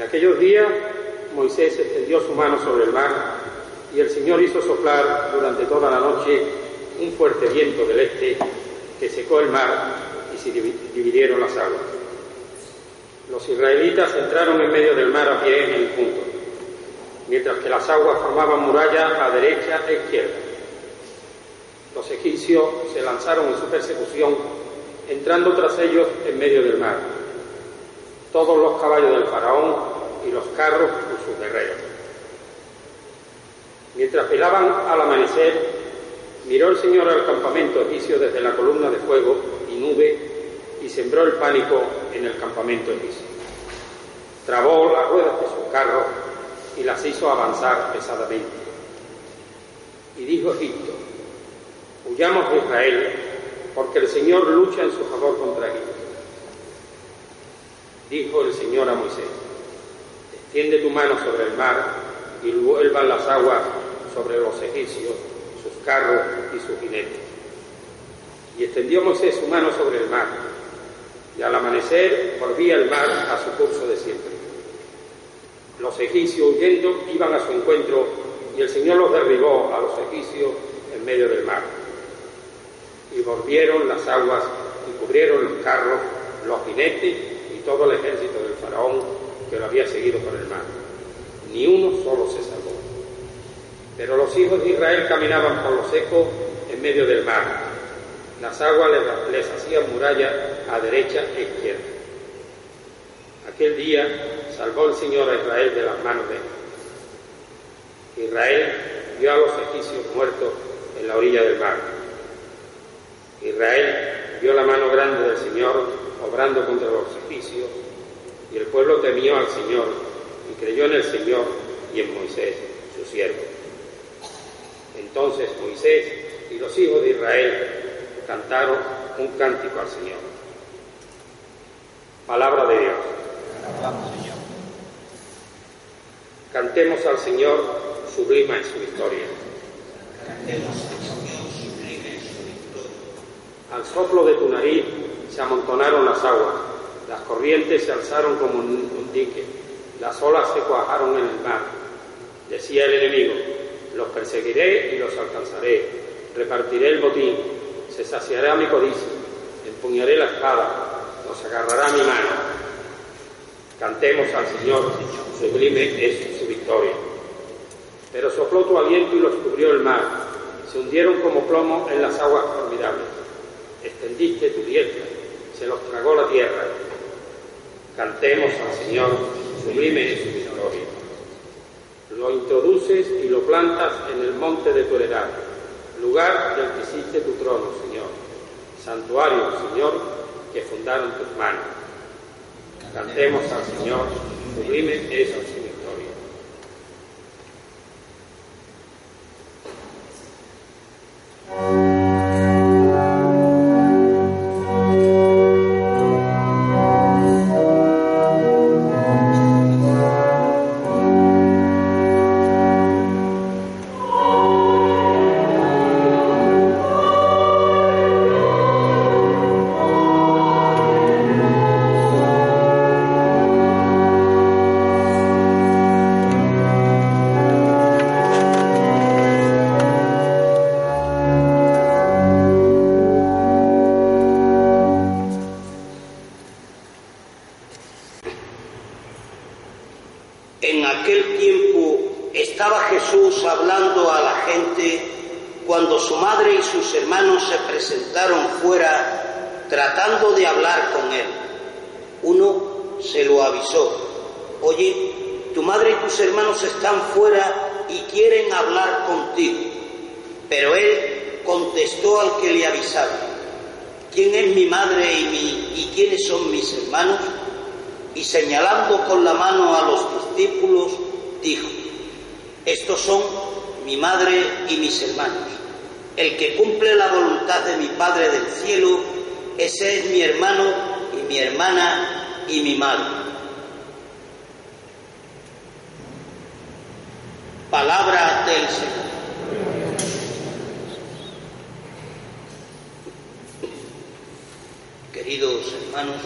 En aquellos días Moisés extendió su mano sobre el mar y el Señor hizo soplar durante toda la noche un fuerte viento del este que secó el mar y se dividieron las aguas. Los israelitas entraron en medio del mar a pie en el punto, mientras que las aguas formaban muralla a derecha e izquierda. Los egipcios se lanzaron en su persecución, entrando tras ellos en medio del mar todos los caballos del faraón y los carros con sus guerreros. Mientras velaban al amanecer, miró el Señor al campamento egipcio desde la columna de fuego y nube y sembró el pánico en el campamento egipcio. Trabó las ruedas de sus carros y las hizo avanzar pesadamente. Y dijo Egipto, huyamos de Israel, porque el Señor lucha en su favor contra Egipto. Dijo el Señor a Moisés, extiende tu mano sobre el mar y vuelvan las aguas sobre los egipcios, sus carros y sus jinetes. Y extendió Moisés su mano sobre el mar, y al amanecer volvía el mar a su curso de siempre. Los egipcios huyendo iban a su encuentro, y el Señor los derribó a los egipcios en medio del mar. Y volvieron las aguas y cubrieron los carros, los jinetes todo el ejército del faraón que lo había seguido por el mar. Ni uno solo se salvó. Pero los hijos de Israel caminaban por lo seco en medio del mar. Las aguas les, hacían muralla a derecha e izquierda. Aquel día salvó el Señor a Israel de las manos de él. Israel vio a los egipcios muertos en la orilla del mar. Israel vio la mano grande del Señor obrando contra los egipcios, y el pueblo temió al Señor y creyó en el Señor y en Moisés, su siervo. Entonces Moisés y los hijos de Israel cantaron un cántico al Señor. Palabra de Dios. Cantemos al Señor, sublima en su victoria. Al soplo de tu nariz se amontonaron las aguas, las corrientes se alzaron como un, dique, las olas se cuajaron en el mar. Decía el enemigo, los perseguiré y los alcanzaré, repartiré el botín, se saciará mi codicia, empuñaré la espada, los agarrará mi mano. Cantemos al Señor, sublime es su victoria. Pero sopló tu aliento y los cubrió el mar, se hundieron como plomo en las aguas formidables. Extendiste tu diestra, se los tragó la tierra. Cantemos al Señor, sublime es su victoria. Lo introduces y lo plantas en el monte de tu heredad, lugar del que hiciste tu trono, Señor. Santuario, Señor, que fundaron tus manos. Cantemos al Señor, sublime es hermanos se presentaron fuera tratando de hablar con él. Uno se lo avisó, oye, tu madre y tus hermanos están fuera y quieren hablar contigo. Pero él contestó al que le avisaba, ¿quién es mi madre y, y quiénes son mis hermanos? Y señalando con la mano a los discípulos, dijo, estos son mi madre y mis hermanos. El que cumple la voluntad de mi Padre del cielo, ese es mi hermano y mi hermana y mi madre. Palabra del Señor. Queridos hermanos,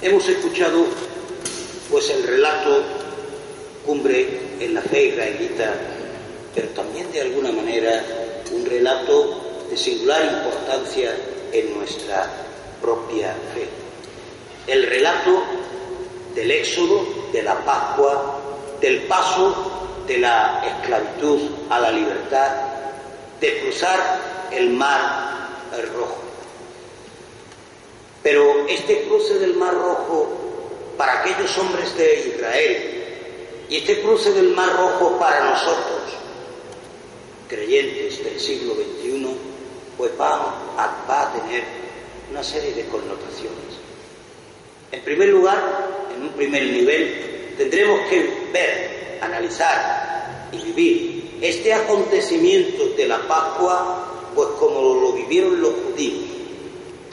hemos escuchado pues el relato cumbre en la fe israelita, pero también de alguna manera un relato de singular importancia en nuestra propia fe. El relato del éxodo, de la Pascua, del paso de la esclavitud a la libertad, de cruzar el mar rojo. Pero este cruce del mar rojo para aquellos hombres de Israel y este cruce del mar rojo para nosotros, creyentes del siglo XXI, pues va a, va a tener una serie de connotaciones. En primer lugar, en un primer nivel, tendremos que ver, analizar y vivir este acontecimiento de la Pascua, pues como lo vivieron los judíos,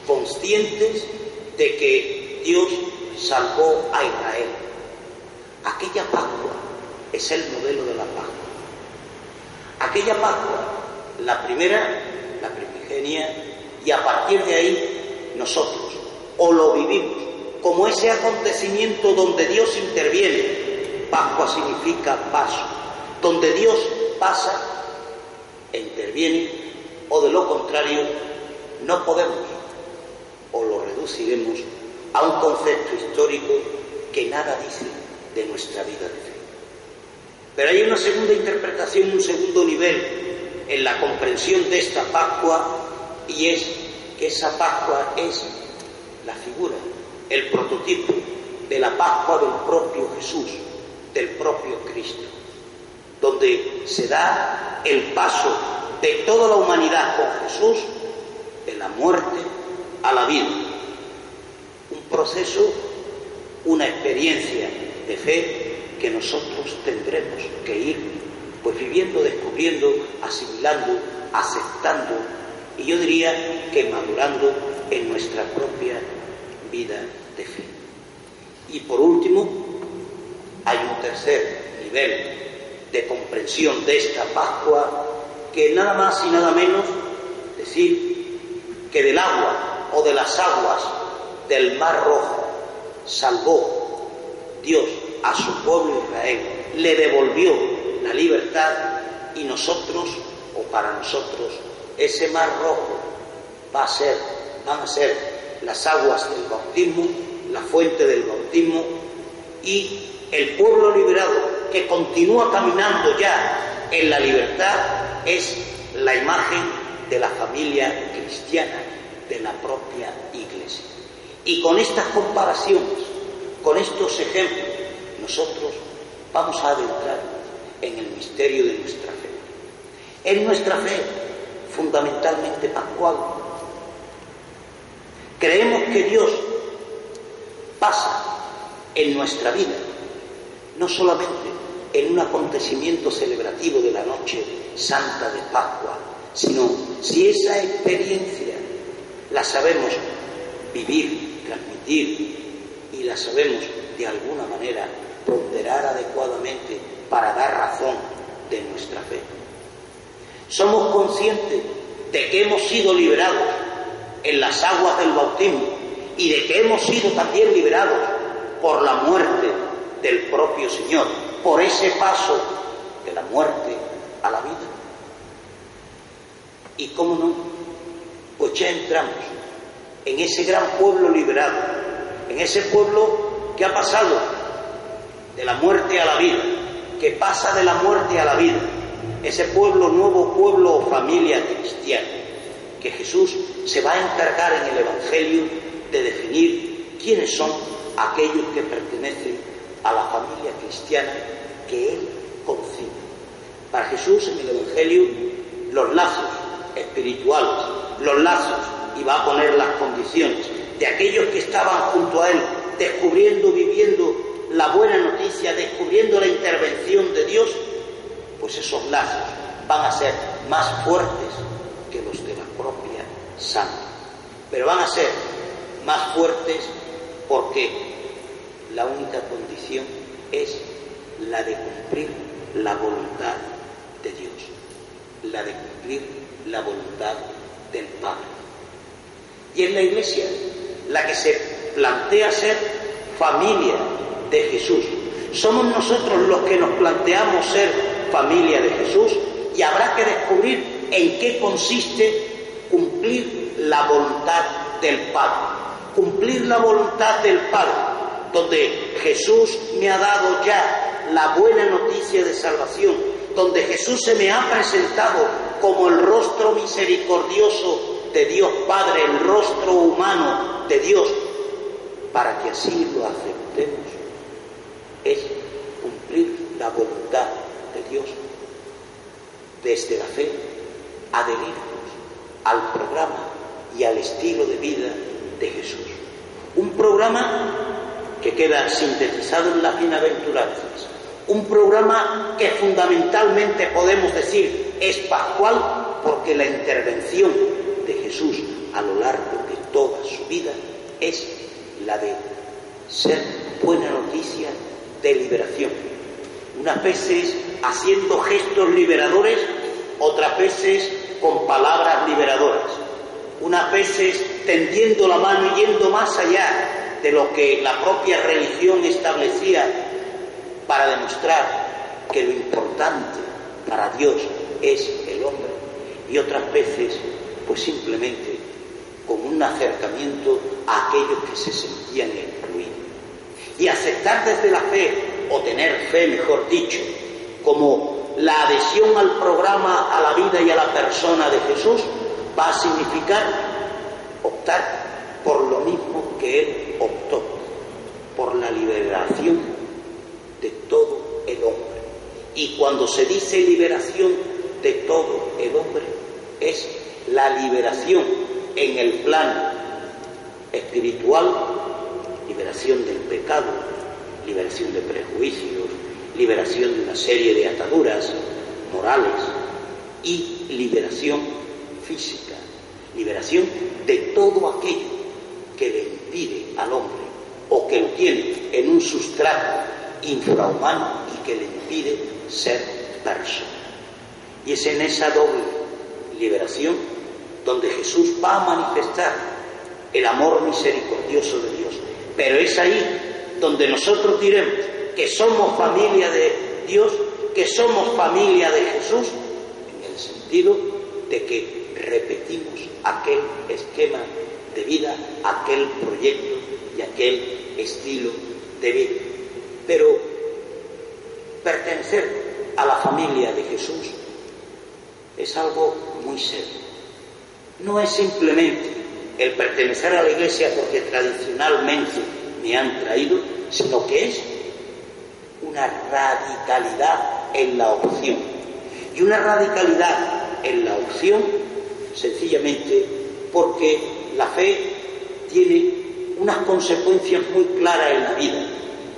conscientes de que Dios salvó a Israel. Aquella Pascua es el modelo de la Pascua. Aquella Pascua, la primera, la primigenia, y a partir de ahí nosotros o lo vivimos como ese acontecimiento donde Dios interviene. Pascua significa paso, donde Dios pasa e interviene, o de lo contrario, no podemos, o lo reduciremos a un concepto histórico que nada dice de nuestra vida de. Pero hay una segunda interpretación, un segundo nivel en la comprensión de esta Pascua, y es que esa Pascua es la figura el prototipo de la Pascua del propio Jesús, del propio Cristo, donde se da el paso de toda la humanidad con Jesús de la muerte a la vida. Un proceso, una experiencia de fe que nosotros tendremos que ir pues viviendo, descubriendo, asimilando, aceptando y yo diría que madurando en nuestra propia vida de fe. Y por último, hay un tercer nivel de comprensión de esta Pascua que nada más y nada menos decir que del agua o de las aguas del Mar Rojo salvó Dios a su pueblo Israel, le devolvió la libertad y nosotros, o para nosotros, ese Mar Rojo va a ser, van a ser las aguas del bautismo, la fuente del bautismo y el pueblo liberado que continúa caminando ya en la libertad es la imagen de la familia cristiana, de la propia iglesia. Y con estas comparaciones, con estos ejemplos, nosotros vamos a adentrar en el misterio de nuestra fe. En nuestra fe fundamentalmente pascual, Creemos que Dios pasa en nuestra vida, no solamente en un acontecimiento celebrativo de la noche santa de Pascua, sino si esa experiencia la sabemos vivir, transmitir y la sabemos de alguna manera ponderar adecuadamente para dar razón de nuestra fe. Somos conscientes de que hemos sido liberados en las aguas del bautismo y de que hemos sido también liberados por la muerte del propio Señor, por ese paso de la muerte a la vida. ¿Y cómo no? Pues ya entramos en ese gran pueblo liberado, en ese pueblo que ha pasado de la muerte a la vida, que pasa de la muerte a la vida, ese pueblo, nuevo pueblo o familia cristiana que Jesús se va a encargar en el Evangelio de definir quiénes son aquellos que pertenecen a la familia cristiana que Él concibe. Para Jesús en el Evangelio los lazos espirituales, los lazos, y va a poner las condiciones de aquellos que estaban junto a él, descubriendo, viviendo la buena noticia, descubriendo la intervención de Dios, pues esos lazos van a ser más fuertes que los de la propia sangre. Pero van a ser más fuertes porque la única condición es la de cumplir la voluntad de Dios, la de cumplir la voluntad del Padre. Y es la Iglesia la que se plantea ser familia de Jesús. Somos nosotros los que nos planteamos ser familia de Jesús y habrá que descubrir en qué consiste cumplir la voluntad del Padre. Cumplir la voluntad del Padre, donde Jesús me ha dado ya la buena noticia de salvación, donde Jesús se me ha presentado como el rostro misericordioso de Dios Padre, el rostro humano de Dios, para que así lo aceptemos, es cumplir la voluntad de Dios. Desde la fe, adherirnos al programa y al estilo de vida de Jesús. Un programa que queda sintetizado en las bienaventuranzas. Un programa que fundamentalmente podemos decir es pascual porque la intervención de Jesús a lo largo de toda su vida es la de ser buena noticia de liberación. Unas veces haciendo gestos liberadores, otras veces con palabras liberadoras. Unas veces tendiendo la mano y yendo más allá de lo que la propia religión establecía para demostrar que lo importante para Dios es el hombre. Y otras veces, pues simplemente un acercamiento a aquellos que se sentían excluidos. Y aceptar desde la fe, o tener fe, mejor dicho, como la adhesión al programa, a la vida y a la persona de Jesús, va a significar optar por lo mismo que Él optó, por la liberación de todo el hombre. Y cuando se dice liberación de todo el hombre, es la liberación en el plano espiritual, liberación del pecado, liberación de prejuicios, liberación de una serie de ataduras morales y liberación física, liberación de todo aquello que le impide al hombre o que lo tiene en un sustrato infrahumano y que le impide ser persona. Y es en esa doble liberación donde Jesús va a manifestar el amor misericordioso de Dios. Pero es ahí donde nosotros diremos que somos familia de Dios, que somos familia de Jesús, en el sentido de que repetimos aquel esquema de vida, aquel proyecto y aquel estilo de vida. Pero pertenecer a la familia de Jesús es algo muy serio. No es simplemente el pertenecer a la iglesia porque tradicionalmente me han traído, sino que es una radicalidad en la opción. Y una radicalidad en la opción sencillamente porque la fe tiene unas consecuencias muy claras en la vida.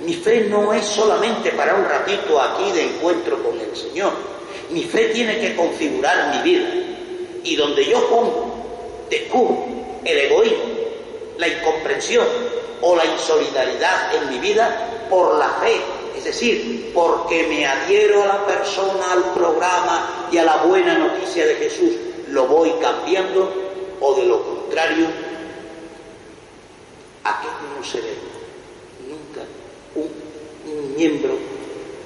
Mi fe no es solamente para un ratito aquí de encuentro con el Señor. Mi fe tiene que configurar mi vida. Y donde yo pongo, descubro el egoísmo, la incomprensión o la insolidaridad en mi vida por la fe, es decir, porque me adhiero a la persona, al programa y a la buena noticia de Jesús, lo voy cambiando o de lo contrario, aquello no seré nunca un, un miembro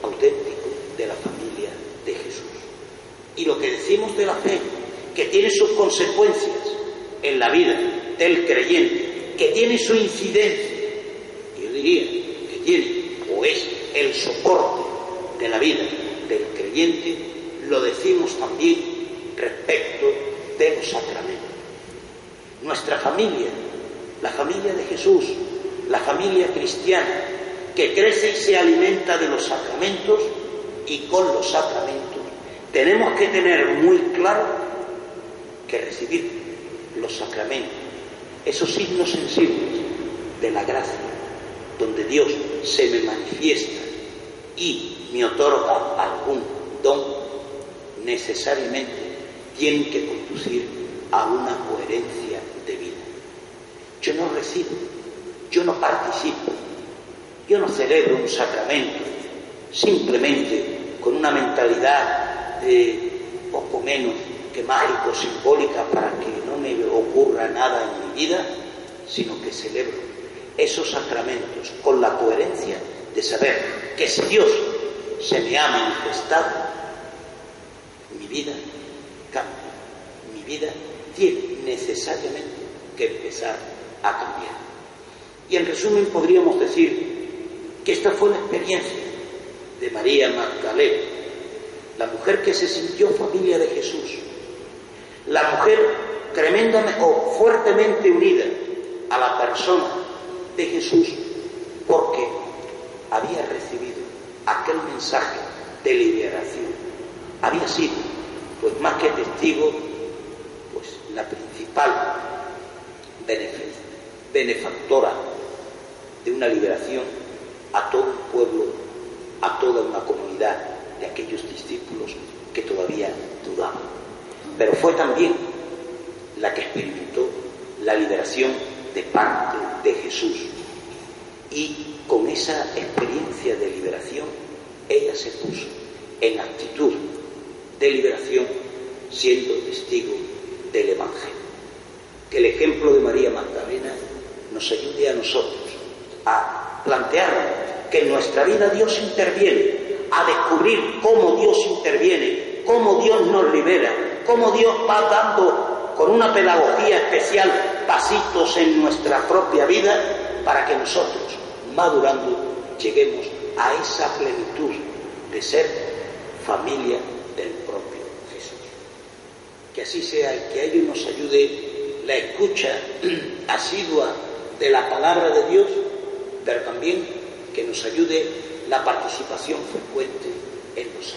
auténtico de la familia de Jesús. Y lo que decimos de la fe, que tiene sus consecuencias en la vida del creyente, que tiene su incidencia, yo diría que tiene o es el soporte de la vida del creyente, lo decimos también respecto de los sacramentos. Nuestra familia, la familia de Jesús, la familia cristiana, que crece y se alimenta de los sacramentos y con los sacramentos, tenemos que tener muy claro que recibir los sacramentos esos signos sensibles de la gracia, donde Dios se me manifiesta y me otorga algún don, necesariamente tienen que conducir a una coherencia de vida. Yo no recibo, yo no participo, yo no celebro un sacramento simplemente con una mentalidad de poco menos que mágico, simbólica, para que no me ocurra nada en mi vida, sino que celebro esos sacramentos con la coherencia de saber que si Dios se me ha manifestado, mi vida cambia, mi vida tiene necesariamente que empezar a cambiar. Y en resumen podríamos decir que esta fue la experiencia de María Magdalena, la mujer que se sintió familia de Jesús, la mujer tremendamente o fuertemente unida a la persona de Jesús porque había recibido aquel mensaje de liberación. Había sido, pues más que testigo, pues la principal benefactora de una liberación a todo un pueblo, a toda una comunidad de aquellos discípulos que todavía dudaban pero fue también la que experimentó la liberación de parte de Jesús. Y con esa experiencia de liberación, ella se puso en actitud de liberación, siendo testigo del Evangelio. Que el ejemplo de María Magdalena nos ayude a nosotros a plantear que en nuestra vida Dios interviene, a descubrir cómo Dios interviene, cómo Dios nos libera, cómo Dios va dando con una pedagogía especial pasitos en nuestra propia vida para que nosotros, madurando, lleguemos a esa plenitud de ser familia del propio Jesús. Que así sea y que a ello nos ayude la escucha asidua de la palabra de Dios, pero también que nos ayude la participación frecuente en los